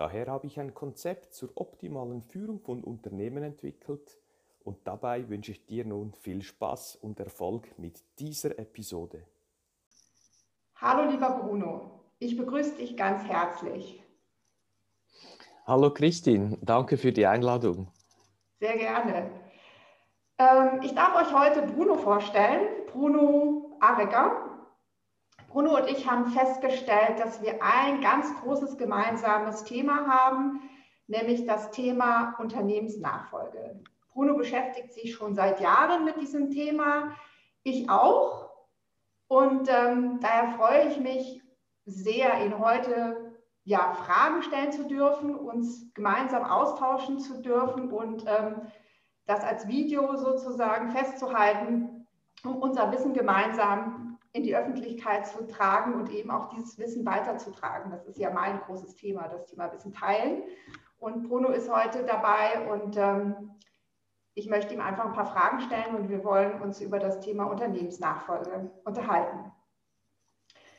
Daher habe ich ein Konzept zur optimalen Führung von Unternehmen entwickelt und dabei wünsche ich dir nun viel Spaß und Erfolg mit dieser Episode. Hallo lieber Bruno, ich begrüße dich ganz herzlich. Hallo Christine, danke für die Einladung. Sehr gerne. Ähm, ich darf euch heute Bruno vorstellen, Bruno Arecker. Bruno und ich haben festgestellt, dass wir ein ganz großes gemeinsames Thema haben, nämlich das Thema Unternehmensnachfolge. Bruno beschäftigt sich schon seit Jahren mit diesem Thema, ich auch. Und ähm, daher freue ich mich sehr, ihn heute ja, Fragen stellen zu dürfen, uns gemeinsam austauschen zu dürfen und ähm, das als Video sozusagen festzuhalten, um unser Wissen gemeinsam in die Öffentlichkeit zu tragen und eben auch dieses Wissen weiterzutragen. Das ist ja mein großes Thema, das Thema Wissen teilen. Und Bruno ist heute dabei und ähm, ich möchte ihm einfach ein paar Fragen stellen und wir wollen uns über das Thema Unternehmensnachfolge unterhalten.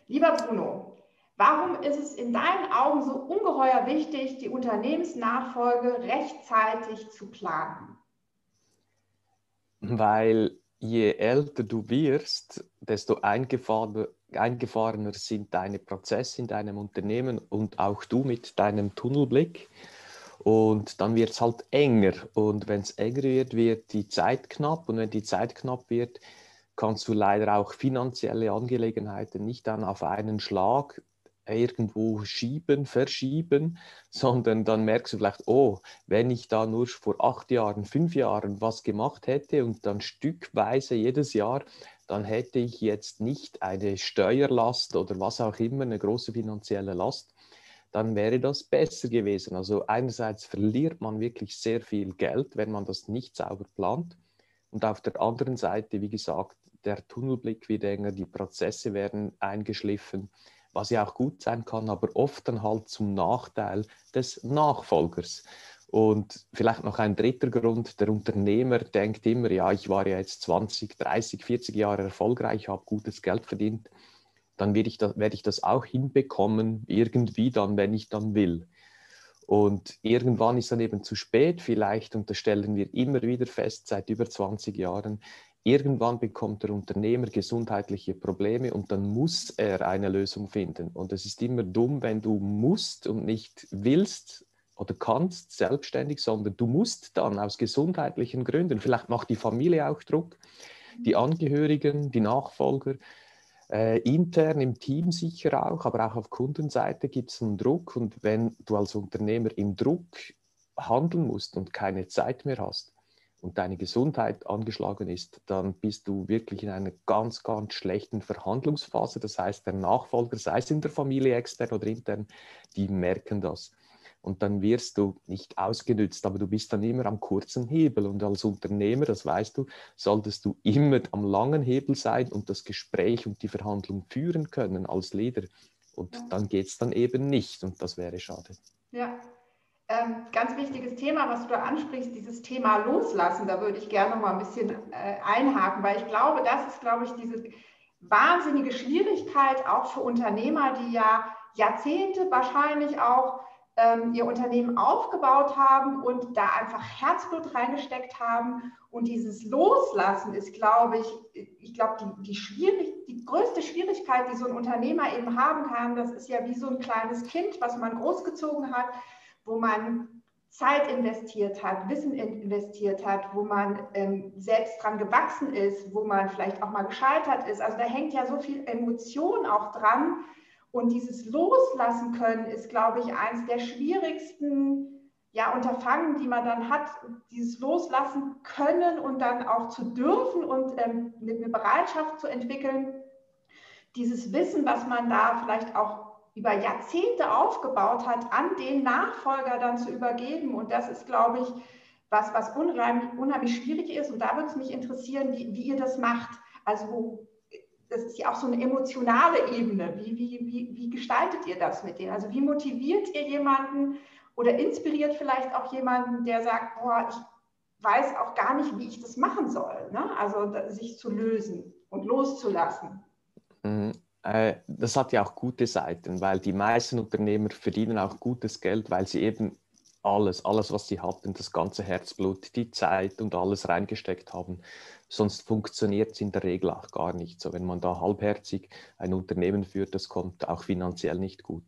Lieber Bruno, warum ist es in deinen Augen so ungeheuer wichtig, die Unternehmensnachfolge rechtzeitig zu planen? Weil je älter du wirst, desto eingefahrener, eingefahrener sind deine Prozesse in deinem Unternehmen und auch du mit deinem Tunnelblick. Und dann wird es halt enger. Und wenn es enger wird, wird die Zeit knapp. Und wenn die Zeit knapp wird, kannst du leider auch finanzielle Angelegenheiten nicht dann auf einen Schlag irgendwo schieben, verschieben, sondern dann merkst du vielleicht, oh, wenn ich da nur vor acht Jahren, fünf Jahren was gemacht hätte und dann stückweise jedes Jahr, dann hätte ich jetzt nicht eine Steuerlast oder was auch immer, eine große finanzielle Last, dann wäre das besser gewesen. Also einerseits verliert man wirklich sehr viel Geld, wenn man das nicht sauber plant. Und auf der anderen Seite, wie gesagt, der Tunnelblick wird enger, die Prozesse werden eingeschliffen was ja auch gut sein kann, aber oft dann halt zum Nachteil des Nachfolgers. Und vielleicht noch ein dritter Grund, der Unternehmer denkt immer, ja, ich war ja jetzt 20, 30, 40 Jahre erfolgreich, habe gutes Geld verdient, dann werde ich, das, werde ich das auch hinbekommen, irgendwie dann, wenn ich dann will. Und irgendwann ist dann eben zu spät vielleicht, und das stellen wir immer wieder fest seit über 20 Jahren, Irgendwann bekommt der Unternehmer gesundheitliche Probleme und dann muss er eine Lösung finden. Und es ist immer dumm, wenn du musst und nicht willst oder kannst selbstständig, sondern du musst dann aus gesundheitlichen Gründen, vielleicht macht die Familie auch Druck, die Angehörigen, die Nachfolger, äh, intern im Team sicher auch, aber auch auf Kundenseite gibt es einen Druck. Und wenn du als Unternehmer im Druck handeln musst und keine Zeit mehr hast, und deine Gesundheit angeschlagen ist, dann bist du wirklich in einer ganz, ganz schlechten Verhandlungsphase. Das heißt, der Nachfolger, sei es in der Familie extern oder intern, die merken das. Und dann wirst du nicht ausgenützt, aber du bist dann immer am kurzen Hebel. Und als Unternehmer, das weißt du, solltest du immer am langen Hebel sein und das Gespräch und die Verhandlung führen können als Leader. Und dann geht es dann eben nicht und das wäre schade. Ja, ähm, ganz wichtiges Thema, was du da ansprichst, dieses Thema Loslassen. Da würde ich gerne noch mal ein bisschen äh, einhaken, weil ich glaube, das ist, glaube ich, diese wahnsinnige Schwierigkeit auch für Unternehmer, die ja Jahrzehnte wahrscheinlich auch ähm, ihr Unternehmen aufgebaut haben und da einfach Herzblut reingesteckt haben. Und dieses Loslassen ist, glaube ich, ich glaube, die, die, schwierig, die größte Schwierigkeit, die so ein Unternehmer eben haben kann, das ist ja wie so ein kleines Kind, was man großgezogen hat wo man Zeit investiert hat, Wissen investiert hat, wo man ähm, selbst dran gewachsen ist, wo man vielleicht auch mal gescheitert ist. Also da hängt ja so viel Emotion auch dran. Und dieses Loslassen können ist, glaube ich, eines der schwierigsten ja, Unterfangen, die man dann hat, dieses Loslassen können und dann auch zu dürfen und ähm, eine Bereitschaft zu entwickeln, dieses Wissen, was man da vielleicht auch über Jahrzehnte aufgebaut hat, an den Nachfolger dann zu übergeben. Und das ist, glaube ich, was, was unheimlich, unheimlich schwierig ist. Und da würde es mich interessieren, wie, wie ihr das macht. Also das ist ja auch so eine emotionale Ebene. Wie, wie, wie, wie gestaltet ihr das mit denen? Also wie motiviert ihr jemanden oder inspiriert vielleicht auch jemanden, der sagt, boah, ich weiß auch gar nicht, wie ich das machen soll. Ne? Also sich zu lösen und loszulassen. Mhm. Äh, das hat ja auch gute Seiten, weil die meisten Unternehmer verdienen auch gutes Geld, weil sie eben alles, alles, was sie hatten, das ganze Herzblut, die Zeit und alles reingesteckt haben. Sonst funktioniert es in der Regel auch gar nicht. So, wenn man da halbherzig ein Unternehmen führt, das kommt auch finanziell nicht gut.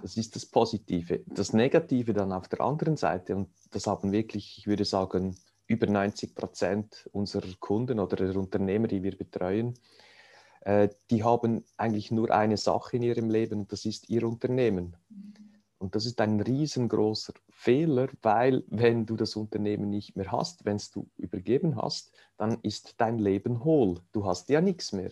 Das ist das Positive. Das Negative dann auf der anderen Seite, und das haben wirklich, ich würde sagen, über 90 Prozent unserer Kunden oder der Unternehmer, die wir betreuen, äh, die haben eigentlich nur eine Sache in ihrem Leben und das ist ihr Unternehmen. Und das ist ein riesengroßer Fehler, weil wenn du das Unternehmen nicht mehr hast, wenn es du übergeben hast, dann ist dein Leben hohl. Du hast ja nichts mehr.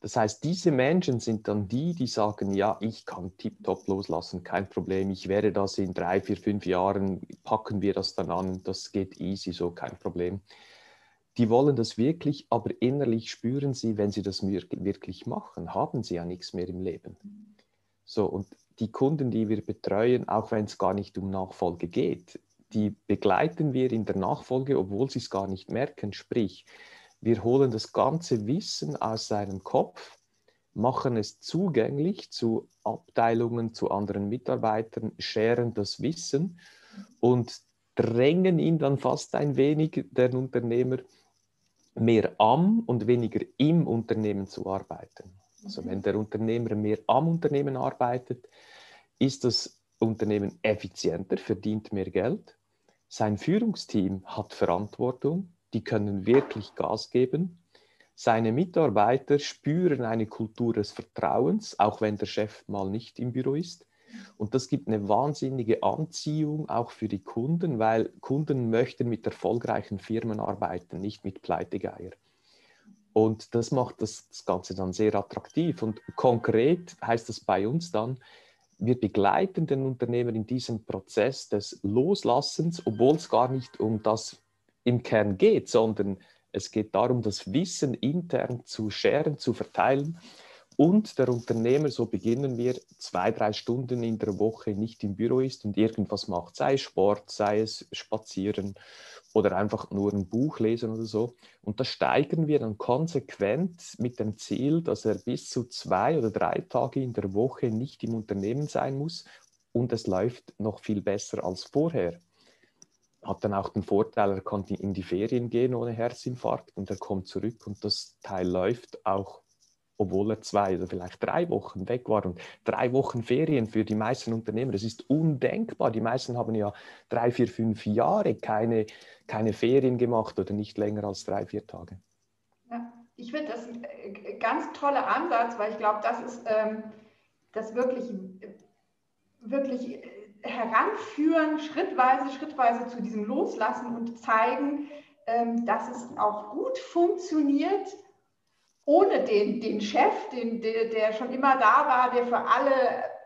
Das heißt, diese Menschen sind dann die, die sagen, ja, ich kann tiptop loslassen, kein Problem, ich werde das in drei, vier, fünf Jahren, packen wir das dann an, das geht easy, so kein Problem. Die wollen das wirklich, aber innerlich spüren sie, wenn sie das wirklich machen, haben sie ja nichts mehr im Leben. So, und die Kunden, die wir betreuen, auch wenn es gar nicht um Nachfolge geht, die begleiten wir in der Nachfolge, obwohl sie es gar nicht merken. Sprich, wir holen das ganze Wissen aus seinem Kopf, machen es zugänglich zu Abteilungen, zu anderen Mitarbeitern, scheren das Wissen und drängen ihn dann fast ein wenig, der Unternehmer, mehr am und weniger im Unternehmen zu arbeiten. Also wenn der Unternehmer mehr am Unternehmen arbeitet, ist das Unternehmen effizienter, verdient mehr Geld. Sein Führungsteam hat Verantwortung, die können wirklich Gas geben. Seine Mitarbeiter spüren eine Kultur des Vertrauens, auch wenn der Chef mal nicht im Büro ist. Und das gibt eine wahnsinnige Anziehung auch für die Kunden, weil Kunden möchten mit erfolgreichen Firmen arbeiten, nicht mit Pleitegeier. Und das macht das, das Ganze dann sehr attraktiv. Und konkret heißt das bei uns dann, wir begleiten den Unternehmer in diesem Prozess des Loslassens, obwohl es gar nicht um das im Kern geht, sondern es geht darum, das Wissen intern zu scheren, zu verteilen. Und der Unternehmer, so beginnen wir, zwei, drei Stunden in der Woche nicht im Büro ist und irgendwas macht, sei es Sport, sei es Spazieren oder einfach nur ein Buch lesen oder so. Und das steigern wir dann konsequent mit dem Ziel, dass er bis zu zwei oder drei Tage in der Woche nicht im Unternehmen sein muss und es läuft noch viel besser als vorher hat dann auch den Vorteil, er kann in die Ferien gehen ohne Herzinfarkt und er kommt zurück und das Teil läuft auch, obwohl er zwei oder vielleicht drei Wochen weg war. Und drei Wochen Ferien für die meisten Unternehmer, das ist undenkbar. Die meisten haben ja drei, vier, fünf Jahre keine, keine Ferien gemacht oder nicht länger als drei, vier Tage. Ja, ich finde das ein äh, ganz toller Ansatz, weil ich glaube, das ist ähm, das wirklich, wirklich heranführen, schrittweise, schrittweise zu diesem Loslassen und zeigen, ähm, dass es auch gut funktioniert, ohne den, den Chef, den, der, der schon immer da war, der für alle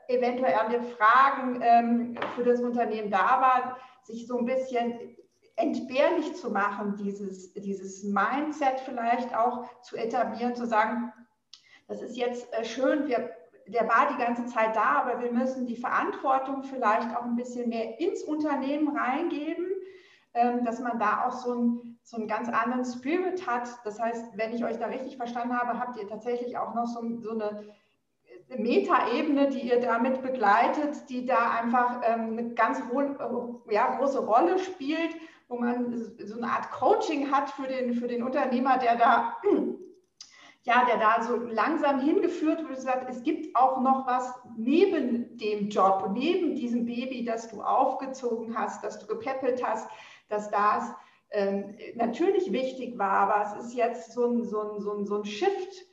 eventuelle Fragen ähm, für das Unternehmen da war, sich so ein bisschen entbehrlich zu machen, dieses, dieses Mindset vielleicht auch zu etablieren, zu sagen, das ist jetzt äh, schön, wir der war die ganze Zeit da, aber wir müssen die Verantwortung vielleicht auch ein bisschen mehr ins Unternehmen reingeben, ähm, dass man da auch so, ein, so einen ganz anderen Spirit hat. Das heißt, wenn ich euch da richtig verstanden habe, habt ihr tatsächlich auch noch so, so eine Metaebene, die ihr damit begleitet, die da einfach ähm, eine ganz ja, große Rolle spielt, wo man so eine Art Coaching hat für den, für den Unternehmer, der da ja, der da so langsam hingeführt wird, sagt, es gibt auch noch was neben dem Job, neben diesem Baby, das du aufgezogen hast, das du gepäppelt hast, das ähm, natürlich wichtig war, aber es ist jetzt so ein, so ein, so ein, so ein Shift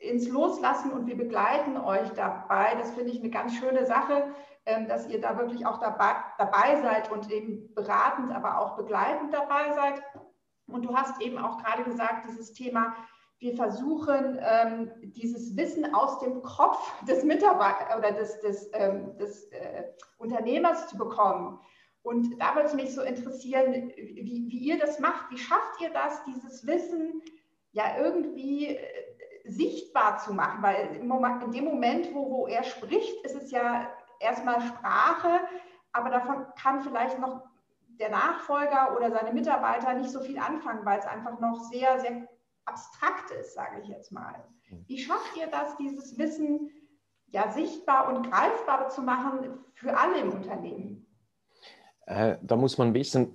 ins Loslassen und wir begleiten euch dabei. Das finde ich eine ganz schöne Sache, ähm, dass ihr da wirklich auch dabei, dabei seid und eben beratend, aber auch begleitend dabei seid. Und du hast eben auch gerade gesagt, dieses Thema wir versuchen, ähm, dieses Wissen aus dem Kopf des Mitarbeiters oder des, des, ähm, des äh, Unternehmers zu bekommen. Und da würde es mich so interessieren, wie, wie, ihr das macht. Wie schafft ihr das, dieses Wissen ja irgendwie äh, sichtbar zu machen? Weil in dem Moment, wo, wo er spricht, ist es ja erstmal Sprache, aber davon kann vielleicht noch der Nachfolger oder seine Mitarbeiter nicht so viel anfangen, weil es einfach noch sehr, sehr abstrakt ist, sage ich jetzt mal. Wie schafft ihr das, dieses Wissen ja sichtbar und greifbar zu machen für alle im Unternehmen? Äh, da muss man wissen,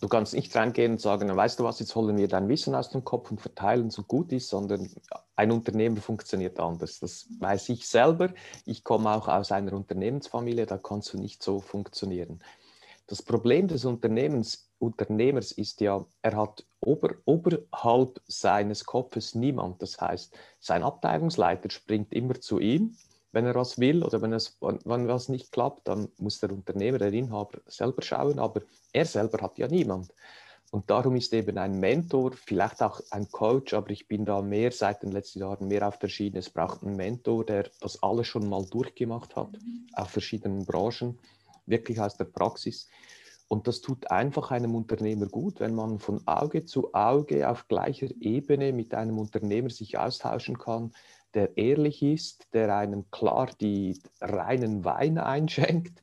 du kannst nicht reingehen und sagen, weißt du was, jetzt holen wir dein Wissen aus dem Kopf und verteilen, so gut ist, sondern ein Unternehmen funktioniert anders. Das weiß ich selber. Ich komme auch aus einer Unternehmensfamilie, da kannst du nicht so funktionieren. Das Problem des Unternehmens, Unternehmers ist ja, er hat ober, oberhalb seines Kopfes niemand. Das heißt, sein Abteilungsleiter springt immer zu ihm wenn er was will oder wenn, es, wenn was nicht klappt, dann muss der Unternehmer, der Inhaber selber schauen, aber er selber hat ja niemand. Und darum ist eben ein Mentor, vielleicht auch ein Coach, aber ich bin da mehr seit den letzten Jahren mehr auf der Schiene. Es braucht einen Mentor, der das alles schon mal durchgemacht hat, mhm. auf verschiedenen Branchen, wirklich aus der Praxis. Und das tut einfach einem Unternehmer gut, wenn man von Auge zu Auge auf gleicher Ebene mit einem Unternehmer sich austauschen kann, der ehrlich ist, der einem klar die reinen Weine einschenkt.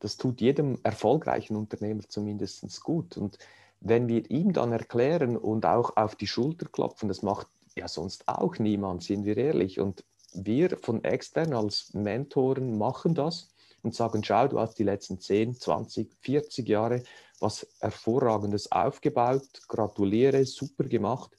Das tut jedem erfolgreichen Unternehmer zumindest gut. Und wenn wir ihm dann erklären und auch auf die Schulter klopfen, das macht ja sonst auch niemand, sind wir ehrlich. Und wir von extern als Mentoren machen das und sagen, schau, du hast die letzten 10, 20, 40 Jahre was Hervorragendes aufgebaut, gratuliere, super gemacht.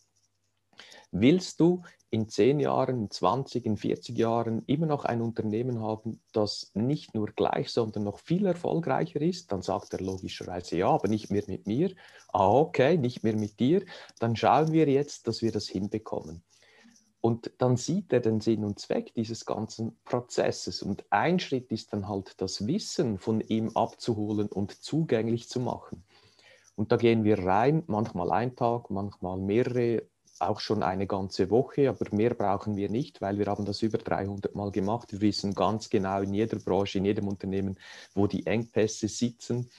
Willst du in 10 Jahren, in 20, in 40 Jahren immer noch ein Unternehmen haben, das nicht nur gleich, sondern noch viel erfolgreicher ist, dann sagt er logischerweise ja, aber nicht mehr mit mir. Ah, okay, nicht mehr mit dir. Dann schauen wir jetzt, dass wir das hinbekommen. Und dann sieht er den Sinn und Zweck dieses ganzen Prozesses. Und ein Schritt ist dann halt das Wissen von ihm abzuholen und zugänglich zu machen. Und da gehen wir rein, manchmal ein Tag, manchmal mehrere, auch schon eine ganze Woche, aber mehr brauchen wir nicht, weil wir haben das über 300 Mal gemacht. Wir wissen ganz genau in jeder Branche, in jedem Unternehmen, wo die Engpässe sitzen.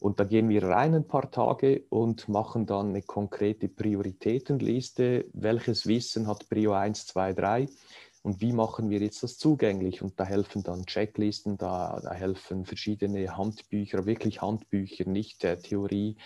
Und da gehen wir rein ein paar Tage und machen dann eine konkrete Prioritätenliste. Welches Wissen hat Prio 1, 2, 3? Und wie machen wir jetzt das zugänglich? Und da helfen dann Checklisten, da, da helfen verschiedene Handbücher, wirklich Handbücher, nicht äh, Theorie,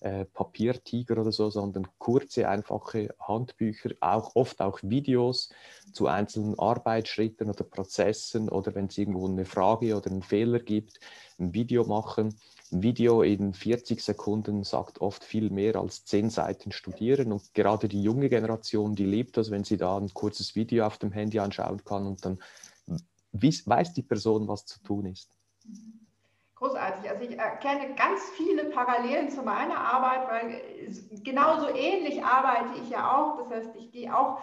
äh, Papiertiger oder so, sondern kurze, einfache Handbücher, auch oft auch Videos zu einzelnen Arbeitsschritten oder Prozessen oder wenn es irgendwo eine Frage oder einen Fehler gibt, ein Video machen. Ein Video in 40 Sekunden sagt oft viel mehr als 10 Seiten studieren und gerade die junge Generation, die liebt das, wenn sie da ein kurzes Video auf dem Handy anschauen kann und dann weiß die Person, was zu tun ist. Großartig. Also ich erkenne ganz viele Parallelen zu meiner Arbeit, weil genauso ähnlich arbeite ich ja auch. Das heißt, ich gehe auch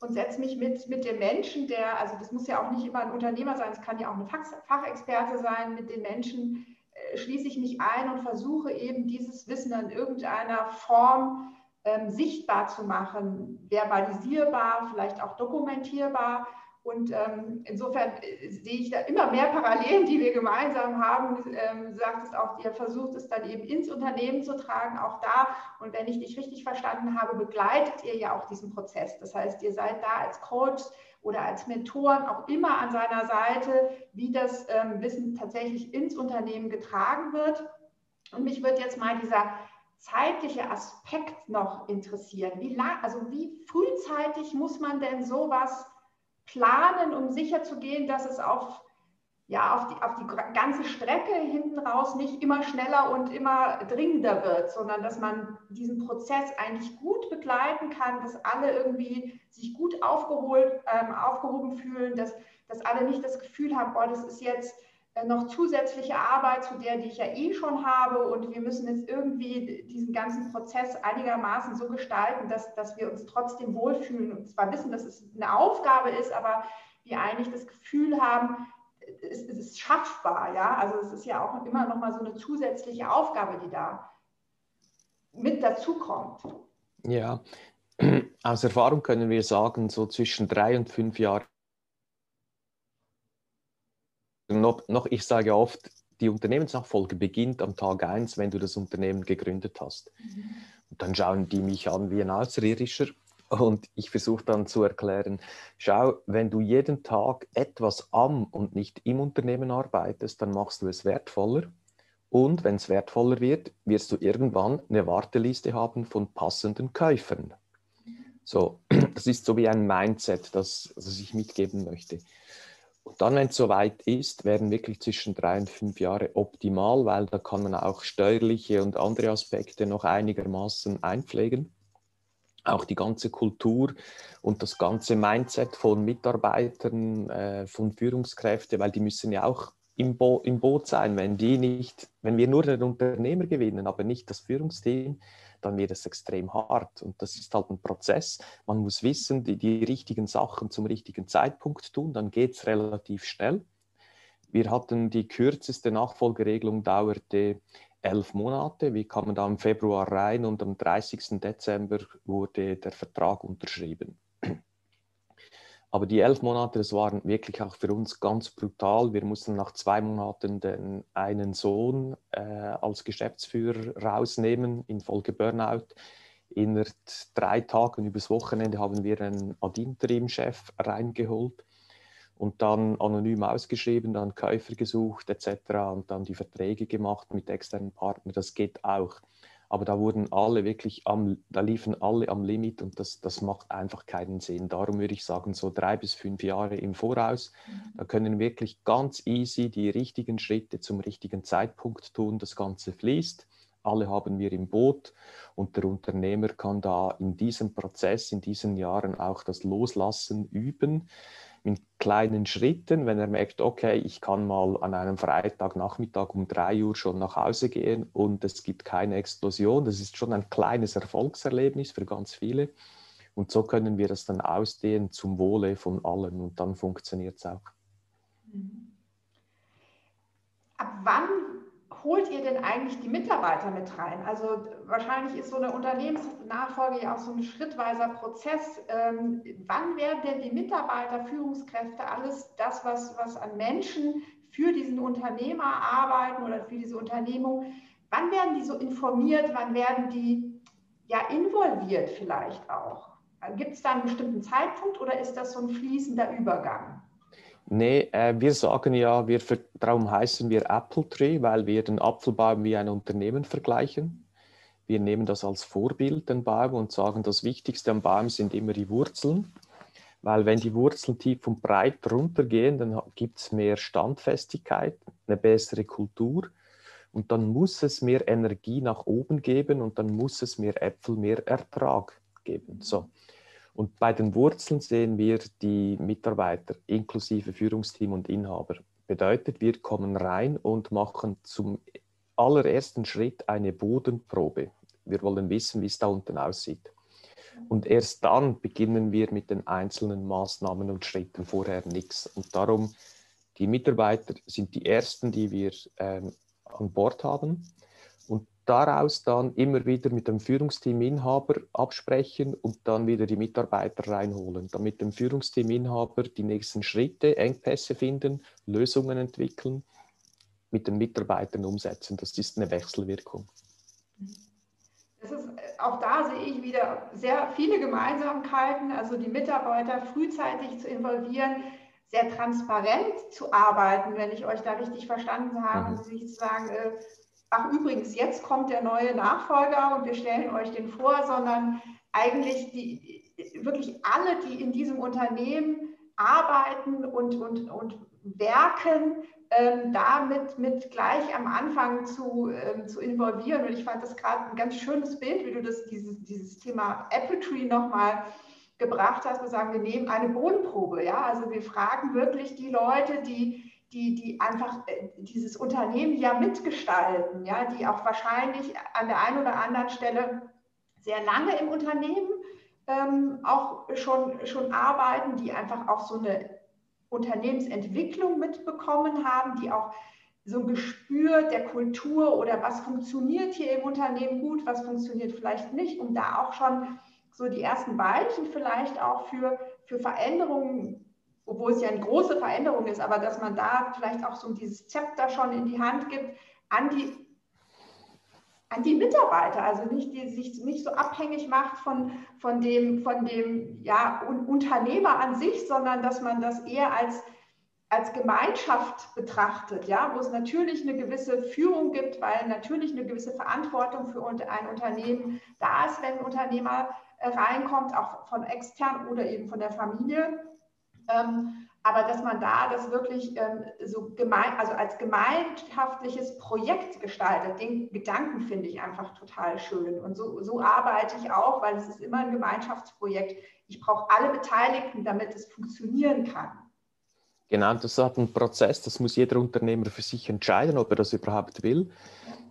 und setze mich mit, mit dem Menschen, der, also das muss ja auch nicht immer ein Unternehmer sein, es kann ja auch ein Fachexperte sein, mit den Menschen äh, schließe ich mich ein und versuche eben dieses Wissen in irgendeiner Form ähm, sichtbar zu machen, verbalisierbar, vielleicht auch dokumentierbar und ähm, insofern äh, sehe ich da immer mehr Parallelen, die wir gemeinsam haben. Ähm, du sagtest auch, ihr versucht es dann eben ins Unternehmen zu tragen, auch da. Und wenn ich dich richtig verstanden habe, begleitet ihr ja auch diesen Prozess. Das heißt, ihr seid da als Coach oder als Mentoren auch immer an seiner Seite, wie das ähm, Wissen tatsächlich ins Unternehmen getragen wird. Und mich wird jetzt mal dieser zeitliche Aspekt noch interessieren. Wie lang, also wie frühzeitig muss man denn sowas planen, um sicherzugehen, dass es auf, ja, auf, die, auf die ganze Strecke hinten raus nicht immer schneller und immer dringender wird, sondern dass man diesen Prozess eigentlich gut begleiten kann, dass alle irgendwie sich gut aufgeholt, ähm, aufgehoben fühlen, dass, dass alle nicht das Gefühl haben, boah, das ist jetzt noch zusätzliche Arbeit zu der, die ich ja eh schon habe. Und wir müssen jetzt irgendwie diesen ganzen Prozess einigermaßen so gestalten, dass, dass wir uns trotzdem wohlfühlen und zwar wissen, dass es eine Aufgabe ist, aber wir eigentlich das Gefühl haben, es, es ist schaffbar. Ja? Also es ist ja auch immer noch mal so eine zusätzliche Aufgabe, die da mit dazukommt. Ja, aus Erfahrung können wir sagen, so zwischen drei und fünf Jahren noch, noch, ich sage oft, die Unternehmensnachfolge beginnt am Tag 1, wenn du das Unternehmen gegründet hast. Mhm. Und dann schauen die mich an wie ein Außerirdischer und ich versuche dann zu erklären, schau, wenn du jeden Tag etwas am und nicht im Unternehmen arbeitest, dann machst du es wertvoller. Und wenn es wertvoller wird, wirst du irgendwann eine Warteliste haben von passenden Käufern. So, das ist so wie ein Mindset, das, das ich mitgeben möchte. Und dann, wenn es soweit ist, werden wirklich zwischen drei und fünf Jahre optimal, weil da kann man auch steuerliche und andere Aspekte noch einigermaßen einpflegen. Auch die ganze Kultur und das ganze Mindset von Mitarbeitern, äh, von Führungskräften, weil die müssen ja auch im, Bo im Boot sein. Wenn die nicht, wenn wir nur den Unternehmer gewinnen, aber nicht das Führungsteam, dann wird es extrem hart. Und das ist halt ein Prozess. Man muss wissen, die, die richtigen Sachen zum richtigen Zeitpunkt tun, dann geht es relativ schnell. Wir hatten die kürzeste Nachfolgeregelung, dauerte elf Monate. Wir kamen da im Februar rein und am 30. Dezember wurde der Vertrag unterschrieben. Aber die elf Monate, das waren wirklich auch für uns ganz brutal. Wir mussten nach zwei Monaten den einen Sohn äh, als Geschäftsführer rausnehmen infolge Burnout. Innerhalb drei Tagen übers Wochenende haben wir einen Ad-Interim-Chef reingeholt und dann anonym ausgeschrieben, dann Käufer gesucht etc. und dann die Verträge gemacht mit externen Partnern. Das geht auch aber da wurden alle wirklich am, da liefen alle am Limit und das, das macht einfach keinen Sinn. Darum würde ich sagen, so drei bis fünf Jahre im Voraus, mhm. da können wirklich ganz easy die richtigen Schritte zum richtigen Zeitpunkt tun. Das Ganze fließt, alle haben wir im Boot und der Unternehmer kann da in diesem Prozess, in diesen Jahren auch das Loslassen üben in kleinen Schritten, wenn er merkt, okay, ich kann mal an einem Freitagnachmittag um drei Uhr schon nach Hause gehen und es gibt keine Explosion. Das ist schon ein kleines Erfolgserlebnis für ganz viele. Und so können wir das dann ausdehnen zum Wohle von allen und dann funktioniert es auch. Ab wann holt ihr denn eigentlich die Mitarbeiter mit rein? Also wahrscheinlich ist so eine Unternehmensnachfolge ja auch so ein schrittweiser Prozess. Ähm, wann werden denn die Mitarbeiter, Führungskräfte, alles das, was, was an Menschen für diesen Unternehmer arbeiten oder für diese Unternehmung, wann werden die so informiert, wann werden die ja involviert vielleicht auch? Gibt es da einen bestimmten Zeitpunkt oder ist das so ein fließender Übergang? Nee, äh, wir sagen ja, wir, darum heißen wir Apple Tree, weil wir den Apfelbaum wie ein Unternehmen vergleichen. Wir nehmen das als Vorbild, den Baum, und sagen, das Wichtigste am Baum sind immer die Wurzeln. Weil wenn die Wurzeln tief und breit runtergehen, dann gibt es mehr Standfestigkeit, eine bessere Kultur. Und dann muss es mehr Energie nach oben geben und dann muss es mehr Äpfel, mehr Ertrag geben. So. Und bei den Wurzeln sehen wir die Mitarbeiter inklusive Führungsteam und Inhaber. Bedeutet, wir kommen rein und machen zum allerersten Schritt eine Bodenprobe. Wir wollen wissen, wie es da unten aussieht. Und erst dann beginnen wir mit den einzelnen Maßnahmen und Schritten, vorher nichts. Und darum, die Mitarbeiter sind die ersten, die wir ähm, an Bord haben daraus dann immer wieder mit dem Führungsteaminhaber absprechen und dann wieder die Mitarbeiter reinholen, damit dem Führungsteaminhaber die nächsten Schritte, Engpässe finden, Lösungen entwickeln, mit den Mitarbeitern umsetzen. Das ist eine Wechselwirkung. Ist, äh, auch da sehe ich wieder sehr viele Gemeinsamkeiten, also die Mitarbeiter frühzeitig zu involvieren, sehr transparent zu arbeiten, wenn ich euch da richtig verstanden habe, mhm. nicht zu sagen, äh, ach übrigens, jetzt kommt der neue Nachfolger und wir stellen euch den vor, sondern eigentlich die, wirklich alle, die in diesem Unternehmen arbeiten und, und, und werken, ähm, damit mit gleich am Anfang zu, ähm, zu involvieren. Und ich fand das gerade ein ganz schönes Bild, wie du das, dieses, dieses Thema Apple Tree nochmal gebracht hast. Wir sagen, wir nehmen eine Bodenprobe. Ja? Also wir fragen wirklich die Leute, die die, die einfach äh, dieses Unternehmen ja mitgestalten, ja, die auch wahrscheinlich an der einen oder anderen Stelle sehr lange im Unternehmen ähm, auch schon, schon arbeiten, die einfach auch so eine Unternehmensentwicklung mitbekommen haben, die auch so ein Gespür der Kultur oder was funktioniert hier im Unternehmen gut, was funktioniert vielleicht nicht, um da auch schon so die ersten Weichen vielleicht auch für, für Veränderungen, obwohl es ja eine große Veränderung ist, aber dass man da vielleicht auch so dieses Zepter schon in die Hand gibt an die an die Mitarbeiter, also nicht, die sich nicht so abhängig macht von, von dem, von dem ja, Unternehmer an sich, sondern dass man das eher als, als Gemeinschaft betrachtet, ja, wo es natürlich eine gewisse Führung gibt, weil natürlich eine gewisse Verantwortung für ein Unternehmen da ist, wenn ein Unternehmer äh, reinkommt, auch von extern oder eben von der Familie. Ähm, aber dass man da das wirklich ähm, so gemein, also als gemeinschaftliches Projekt gestaltet, den Gedanken finde ich einfach total schön. Und so, so arbeite ich auch, weil es ist immer ein Gemeinschaftsprojekt. Ich brauche alle Beteiligten, damit es funktionieren kann. Genau, das ist ein Prozess, das muss jeder Unternehmer für sich entscheiden, ob er das überhaupt will.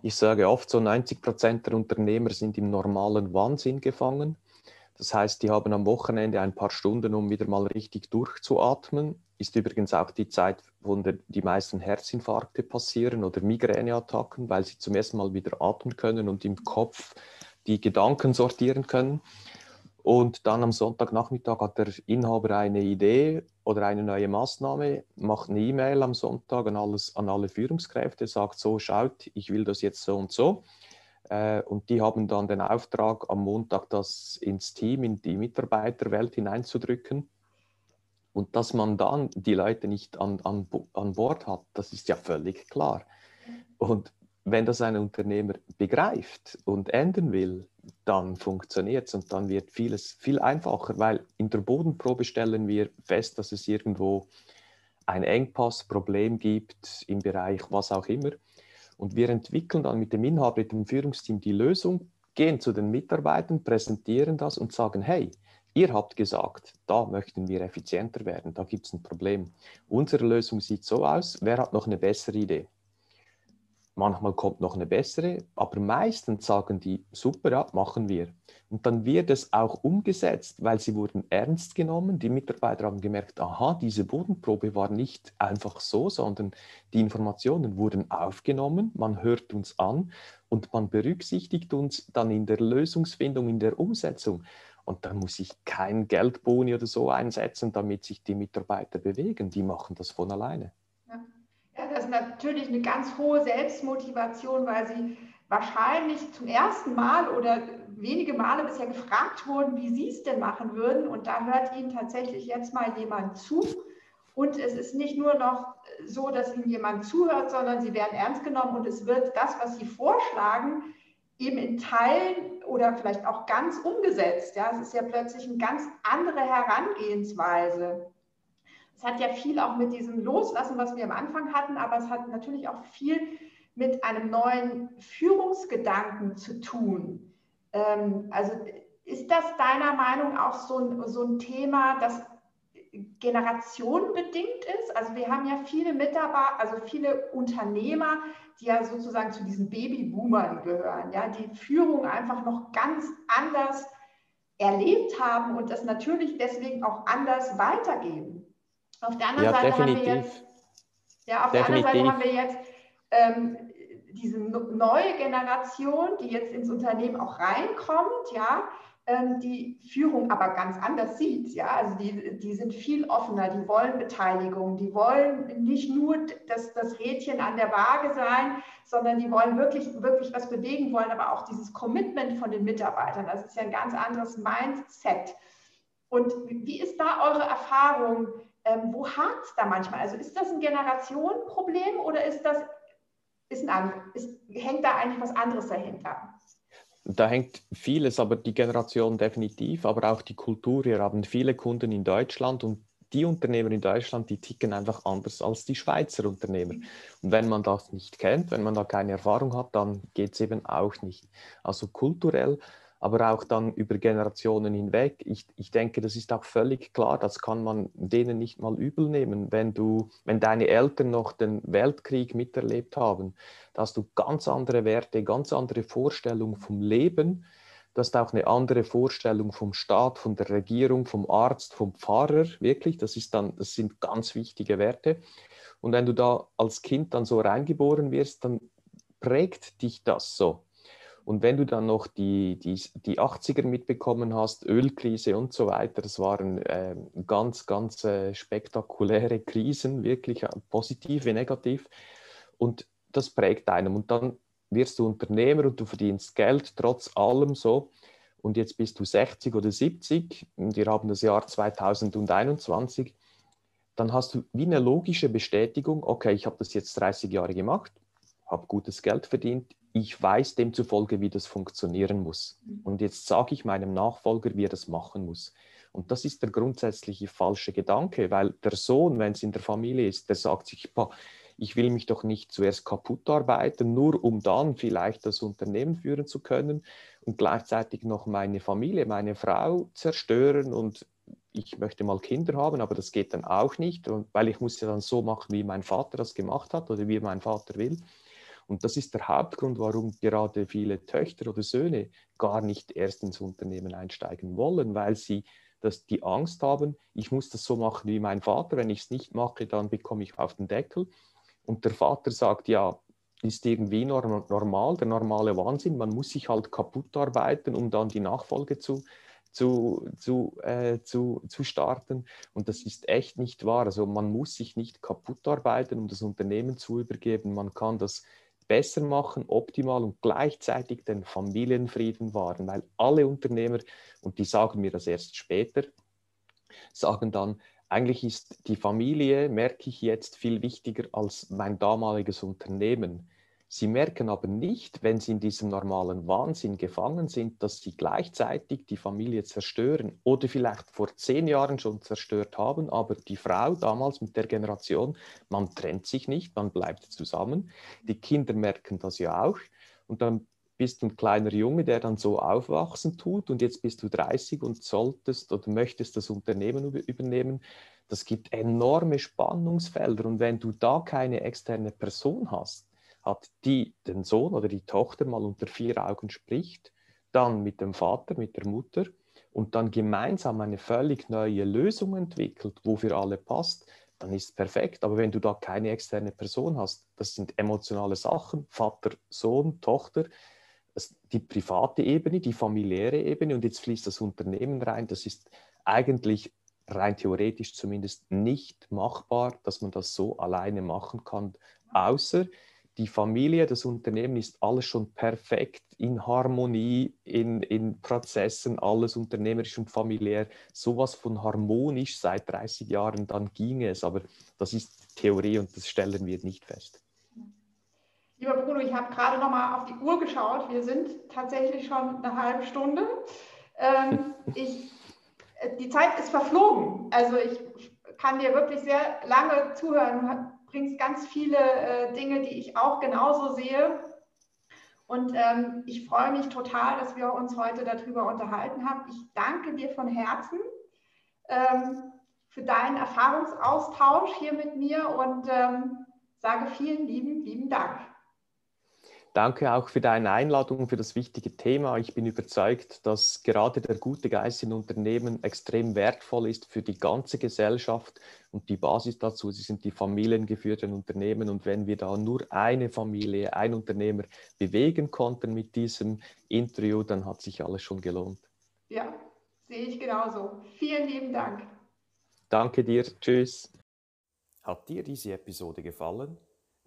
Ich sage oft, so 90 Prozent der Unternehmer sind im normalen Wahnsinn gefangen. Das heißt, die haben am Wochenende ein paar Stunden, um wieder mal richtig durchzuatmen. Ist übrigens auch die Zeit, wo die meisten Herzinfarkte passieren oder Migräneattacken, weil sie zum ersten Mal wieder atmen können und im Kopf die Gedanken sortieren können. Und dann am Sonntagnachmittag hat der Inhaber eine Idee oder eine neue Maßnahme, macht eine E-Mail am Sonntag an, alles, an alle Führungskräfte, sagt so, schaut, ich will das jetzt so und so. Äh, und die haben dann den Auftrag, am Montag das ins Team, in die Mitarbeiterwelt hineinzudrücken. Und dass man dann die Leute nicht an, an, an Bord hat, das ist ja völlig klar. Und wenn das ein Unternehmer begreift und ändern will, dann funktioniert es und dann wird vieles viel einfacher, weil in der Bodenprobe stellen wir fest, dass es irgendwo ein Engpass, Problem gibt im Bereich was auch immer. Und wir entwickeln dann mit dem Inhaber, mit dem Führungsteam die Lösung, gehen zu den Mitarbeitern, präsentieren das und sagen, hey, ihr habt gesagt, da möchten wir effizienter werden, da gibt es ein Problem. Unsere Lösung sieht so aus, wer hat noch eine bessere Idee? Manchmal kommt noch eine bessere, aber meistens sagen die, super, ja, machen wir. Und dann wird es auch umgesetzt, weil sie wurden ernst genommen. Die Mitarbeiter haben gemerkt, aha, diese Bodenprobe war nicht einfach so, sondern die Informationen wurden aufgenommen, man hört uns an und man berücksichtigt uns dann in der Lösungsfindung, in der Umsetzung. Und da muss ich kein Geldboni oder so einsetzen, damit sich die Mitarbeiter bewegen. Die machen das von alleine das ist natürlich eine ganz hohe Selbstmotivation, weil sie wahrscheinlich zum ersten Mal oder wenige Male bisher gefragt wurden, wie sie es denn machen würden. Und da hört ihnen tatsächlich jetzt mal jemand zu. Und es ist nicht nur noch so, dass ihnen jemand zuhört, sondern sie werden ernst genommen und es wird das, was sie vorschlagen, eben in Teilen oder vielleicht auch ganz umgesetzt. Ja, es ist ja plötzlich eine ganz andere Herangehensweise. Es hat ja viel auch mit diesem Loslassen, was wir am Anfang hatten, aber es hat natürlich auch viel mit einem neuen Führungsgedanken zu tun. Ähm, also ist das deiner Meinung auch so ein, so ein Thema, das generationenbedingt ist? Also wir haben ja viele Mitarbeiter, also viele Unternehmer, die ja sozusagen zu diesen Babyboomern gehören, ja, die Führung einfach noch ganz anders erlebt haben und das natürlich deswegen auch anders weitergeben. Auf der anderen ja, Seite definitiv. haben wir jetzt, ja, auf definitiv. der anderen Seite haben wir jetzt ähm, diese neue Generation, die jetzt ins Unternehmen auch reinkommt, ja, ähm, die Führung aber ganz anders sieht, ja, also die, die sind viel offener, die wollen Beteiligung, die wollen nicht nur das, das Rädchen an der Waage sein, sondern die wollen wirklich, wirklich was bewegen wollen, aber auch dieses Commitment von den Mitarbeitern, das ist ja ein ganz anderes Mindset. Und wie ist da eure Erfahrung? Ähm, wo hakt es da manchmal? Also ist das ein Generationenproblem oder ist das, ist ein, ist, hängt da eigentlich was anderes dahinter? Da hängt vieles, aber die Generation definitiv, aber auch die Kultur. Wir haben viele Kunden in Deutschland und die Unternehmer in Deutschland, die ticken einfach anders als die Schweizer Unternehmer. Und wenn man das nicht kennt, wenn man da keine Erfahrung hat, dann geht es eben auch nicht. Also kulturell aber auch dann über Generationen hinweg. Ich, ich denke, das ist auch völlig klar, das kann man denen nicht mal übel nehmen. Wenn, du, wenn deine Eltern noch den Weltkrieg miterlebt haben, da hast du ganz andere Werte, ganz andere Vorstellungen vom Leben. Du hast auch eine andere Vorstellung vom Staat, von der Regierung, vom Arzt, vom Pfarrer, wirklich. Das, ist dann, das sind ganz wichtige Werte. Und wenn du da als Kind dann so reingeboren wirst, dann prägt dich das so. Und wenn du dann noch die, die, die 80er mitbekommen hast, Ölkrise und so weiter, das waren äh, ganz, ganz äh, spektakuläre Krisen, wirklich äh, positiv wie negativ. Und das prägt einem. Und dann wirst du Unternehmer und du verdienst Geld trotz allem so. Und jetzt bist du 60 oder 70 und wir haben das Jahr 2021. Dann hast du wie eine logische Bestätigung, okay, ich habe das jetzt 30 Jahre gemacht, habe gutes Geld verdient, ich weiß demzufolge, wie das funktionieren muss. Mhm. Und jetzt sage ich meinem Nachfolger, wie er das machen muss. Und das ist der grundsätzliche falsche Gedanke, weil der Sohn, wenn es in der Familie ist, der sagt sich, ich will mich doch nicht zuerst kaputt arbeiten, nur um dann vielleicht das Unternehmen führen zu können und gleichzeitig noch meine Familie, meine Frau zerstören und ich möchte mal Kinder haben, aber das geht dann auch nicht, weil ich muss ja dann so machen, wie mein Vater das gemacht hat oder wie mein Vater will. Und das ist der Hauptgrund, warum gerade viele Töchter oder Söhne gar nicht erst ins Unternehmen einsteigen wollen, weil sie das, die Angst haben, ich muss das so machen wie mein Vater, wenn ich es nicht mache, dann bekomme ich auf den Deckel. Und der Vater sagt, ja, ist irgendwie normal, der normale Wahnsinn, man muss sich halt kaputt arbeiten, um dann die Nachfolge zu, zu, zu, äh, zu, zu starten. Und das ist echt nicht wahr. Also man muss sich nicht kaputt arbeiten, um das Unternehmen zu übergeben. Man kann das besser machen, optimal und gleichzeitig den Familienfrieden wahren, weil alle Unternehmer, und die sagen mir das erst später, sagen dann, eigentlich ist die Familie, merke ich jetzt, viel wichtiger als mein damaliges Unternehmen. Sie merken aber nicht, wenn sie in diesem normalen Wahnsinn gefangen sind, dass sie gleichzeitig die Familie zerstören oder vielleicht vor zehn Jahren schon zerstört haben, aber die Frau damals mit der Generation, man trennt sich nicht, man bleibt zusammen. Die Kinder merken das ja auch und dann bist du ein kleiner Junge, der dann so aufwachsen tut und jetzt bist du 30 und solltest oder möchtest das Unternehmen übernehmen. Das gibt enorme Spannungsfelder und wenn du da keine externe Person hast, hat, die den Sohn oder die Tochter mal unter vier Augen spricht, dann mit dem Vater, mit der Mutter und dann gemeinsam eine völlig neue Lösung entwickelt, wo für alle passt, dann ist es perfekt. Aber wenn du da keine externe Person hast, das sind emotionale Sachen, Vater, Sohn, Tochter, die private Ebene, die familiäre Ebene und jetzt fließt das Unternehmen rein, das ist eigentlich rein theoretisch zumindest nicht machbar, dass man das so alleine machen kann, außer die Familie, das Unternehmen ist alles schon perfekt in Harmonie, in, in Prozessen, alles unternehmerisch und familiär, sowas von harmonisch seit 30 Jahren, dann ginge es. Aber das ist Theorie und das stellen wir nicht fest. Lieber Bruno, ich habe gerade noch mal auf die Uhr geschaut. Wir sind tatsächlich schon eine halbe Stunde. Ähm, ich, die Zeit ist verflogen. Also ich kann dir wirklich sehr lange zuhören bringst ganz viele äh, Dinge, die ich auch genauso sehe. Und ähm, ich freue mich total, dass wir uns heute darüber unterhalten haben. Ich danke dir von Herzen ähm, für deinen Erfahrungsaustausch hier mit mir und ähm, sage vielen lieben, lieben Dank. Danke auch für deine Einladung, für das wichtige Thema. Ich bin überzeugt, dass gerade der gute Geist in Unternehmen extrem wertvoll ist für die ganze Gesellschaft und die Basis dazu sie sind die familiengeführten Unternehmen. Und wenn wir da nur eine Familie, ein Unternehmer bewegen konnten mit diesem Interview, dann hat sich alles schon gelohnt. Ja, sehe ich genauso. Vielen lieben Dank. Danke dir. Tschüss. Hat dir diese Episode gefallen?